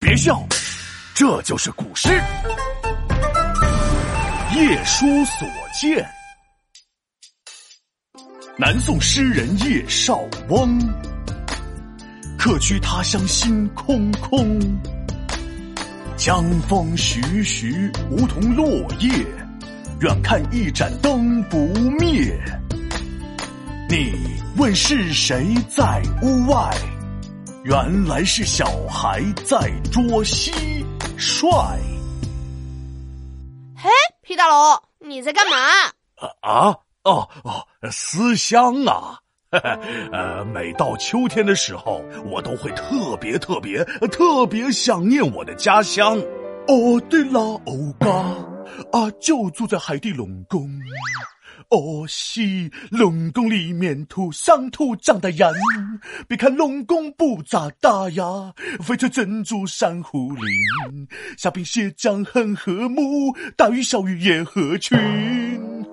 别笑，这就是古诗《夜书所见》。南宋诗人叶绍翁，客居他乡心空空。江风徐徐，梧桐落叶，远看一盏灯不灭。你问是谁在屋外？原来是小孩在捉蟋蟀。嘿，皮大龙，你在干嘛？啊哦哦，思乡啊！呃，每到秋天的时候，我都会特别特别特别想念我的家乡。哦，对了，欧巴啊，就住在海底龙宫。哦，西龙宫里面土生土长的人，别看龙宫不咋大呀，翡翠珍珠珊瑚林，虾兵蟹将很和睦，大鱼小鱼也合群。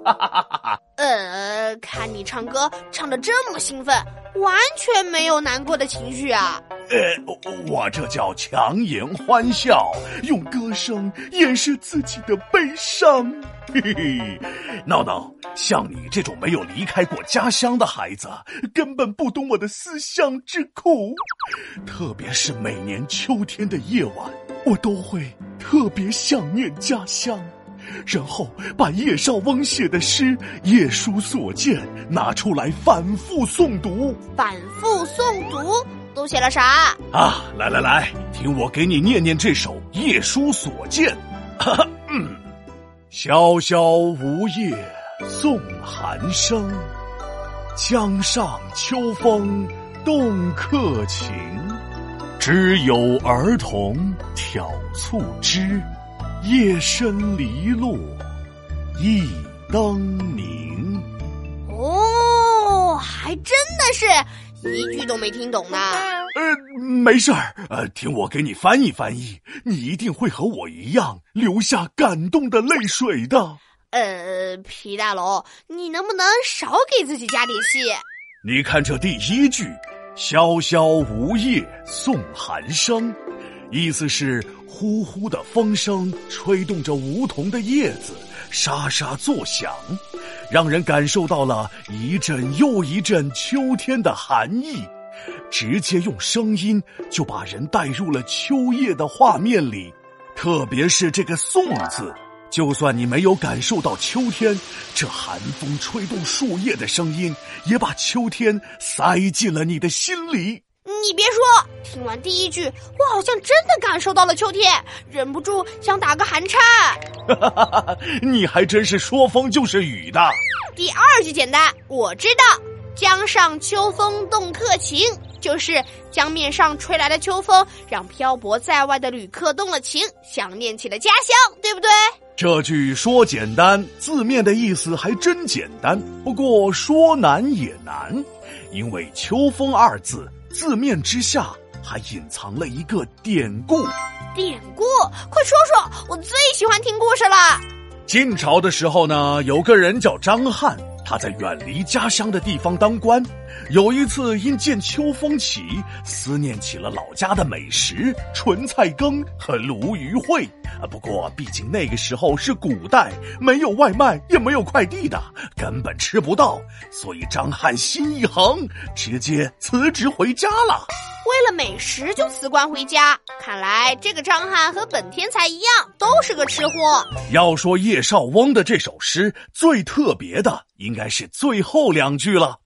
哈哈哈哈！呃，看你唱歌唱的这么兴奋，完全没有难过的情绪啊。呃，我这叫强颜欢笑，用歌声掩饰自己的悲伤。嘿嘿，闹闹，像你这种没有离开过家乡的孩子，根本不懂我的思乡之苦。特别是每年秋天的夜晚，我都会特别想念家乡，然后把叶绍翁写的诗《夜书所见》拿出来反复诵读。反复诵读。都写了啥啊？来来来，听我给你念念这首《夜书所见》。嗯，萧萧梧叶送寒声，江上秋风动客情。知有儿童挑促织，夜深篱落一灯明。哦，还真的是。一句都没听懂呢。呃，没事儿，呃，听我给你翻译翻译，你一定会和我一样流下感动的泪水的。呃，皮大龙，你能不能少给自己加点戏？你看这第一句“萧萧梧叶送寒声”，意思是呼呼的风声吹动着梧桐的叶子，沙沙作响。让人感受到了一阵又一阵秋天的寒意，直接用声音就把人带入了秋夜的画面里。特别是这个“送”字，就算你没有感受到秋天，这寒风吹动树叶的声音，也把秋天塞进了你的心里。你别说，听完第一句，我好像真的感受到了秋天，忍不住想打个寒颤。你还真是说风就是雨的。第二句简单，我知道，江上秋风动客情，就是江面上吹来的秋风，让漂泊在外的旅客动了情，想念起了家乡，对不对？这句说简单，字面的意思还真简单。不过说难也难，因为“秋风”二字。字面之下还隐藏了一个典故。典故，快说说，我最喜欢听故事了。晋朝的时候呢，有个人叫张翰，他在远离家乡的地方当官。有一次因见秋风起，思念起了老家的美食——纯菜羹和鲈鱼烩。啊，不过毕竟那个时候是古代，没有外卖，也没有快递的，根本吃不到。所以张翰心一横，直接辞职回家了。为了美食就辞官回家，看来这个张翰和本天才一样，都是个吃货。要说叶绍翁的这首诗最特别的，应该是最后两句了。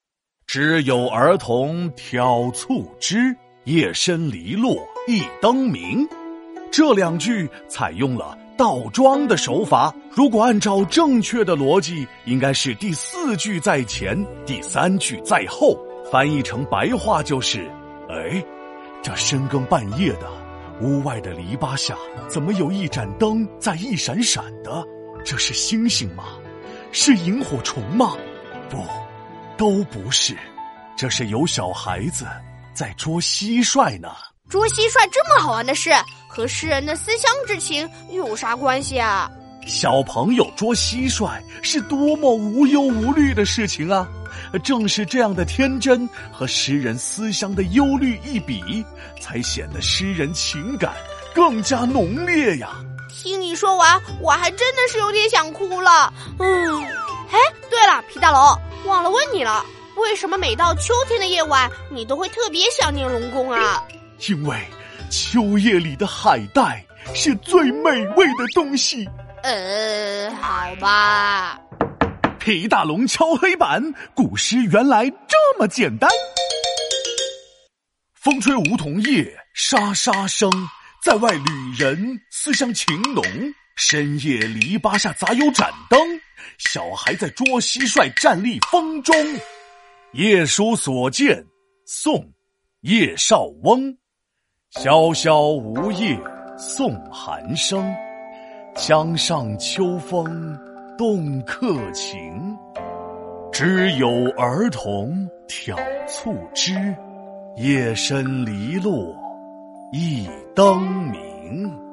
只有儿童挑促织，夜深篱落一灯明。这两句采用了倒装的手法。如果按照正确的逻辑，应该是第四句在前，第三句在后。翻译成白话就是：哎，这深更半夜的，屋外的篱笆下怎么有一盏灯在一闪闪的？这是星星吗？是萤火虫吗？不。都不是，这是有小孩子在捉蟋蟀呢。捉蟋蟀这么好玩的事，和诗人的思乡之情有啥关系啊？小朋友捉蟋蟀是多么无忧无虑的事情啊！正是这样的天真和诗人思乡的忧虑一比，才显得诗人情感更加浓烈呀。听你说完，我还真的是有点想哭了。嗯，哎，对了，皮大龙，忘了问你了，为什么每到秋天的夜晚，你都会特别想念龙宫啊？因为秋夜里的海带是最美味的东西。呃，好吧。皮大龙敲黑板，古诗原来这么简单。风吹梧桐叶，沙沙声。在外旅人思乡情浓，深夜篱笆下杂有盏灯？小孩在捉蟋蟀，站立风中。夜书所见，宋·叶绍翁。萧萧梧叶送寒声，江上秋风动客情。知有儿童挑促织，夜深篱落。一灯明。